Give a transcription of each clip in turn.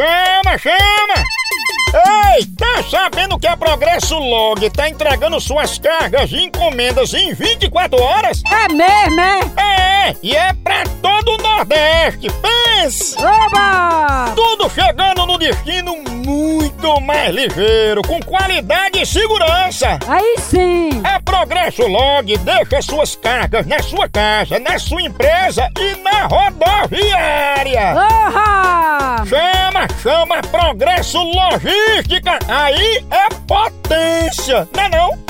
chama, chama! Ei, tá sabendo que a Progresso Log tá entregando suas cargas e encomendas em 24 horas? É mesmo, é? É, e é pra todo o Nordeste, pense! Oba! Tudo chegando no destino muito mais ligeiro, com qualidade e segurança. Aí sim! A Progresso Log deixa suas cargas na sua casa, na sua empresa e na rodoviária. Oha! Chama, chama Progresso Logística. Aí é potência, não é não?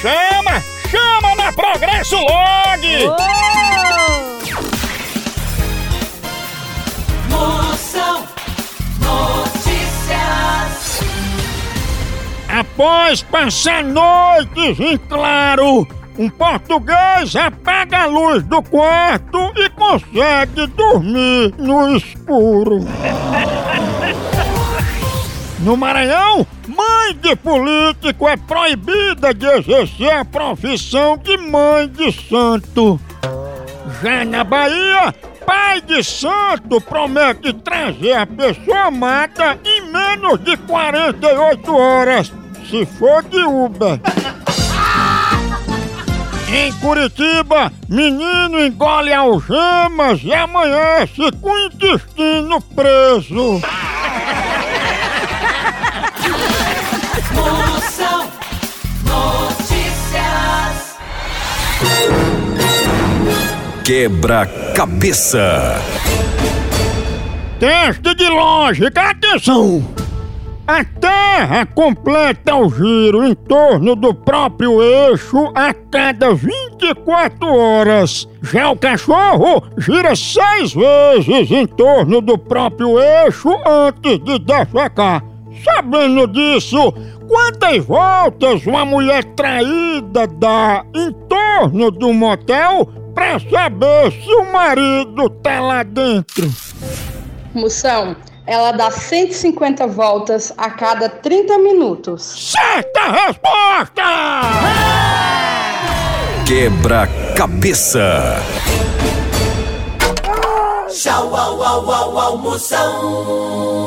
Chama, chama na Progresso Log. Oh! Moção Notícias. Após passar noites em claro, um português apaga a luz do quarto e consegue dormir no escuro. No Maranhão, mãe de político é proibida de exercer a profissão de mãe de santo. Já na Bahia, pai de santo promete trazer a pessoa amada em menos de 48 horas, se for de Uber. Em Curitiba, menino engole algemas e amanhece com o intestino preso. Quebra-cabeça. Teste de lógica, atenção! A Terra completa o giro em torno do próprio eixo a cada 24 horas. Já o cachorro gira seis vezes em torno do próprio eixo antes de defecar. Sabendo disso, quantas voltas uma mulher traída dá em torno do motel pra saber se o marido tá lá dentro? Moção, ela dá 150 voltas a cada 30 minutos. Certa resposta! Quebra-cabeça. Tchau, au, au, au, au, Moção.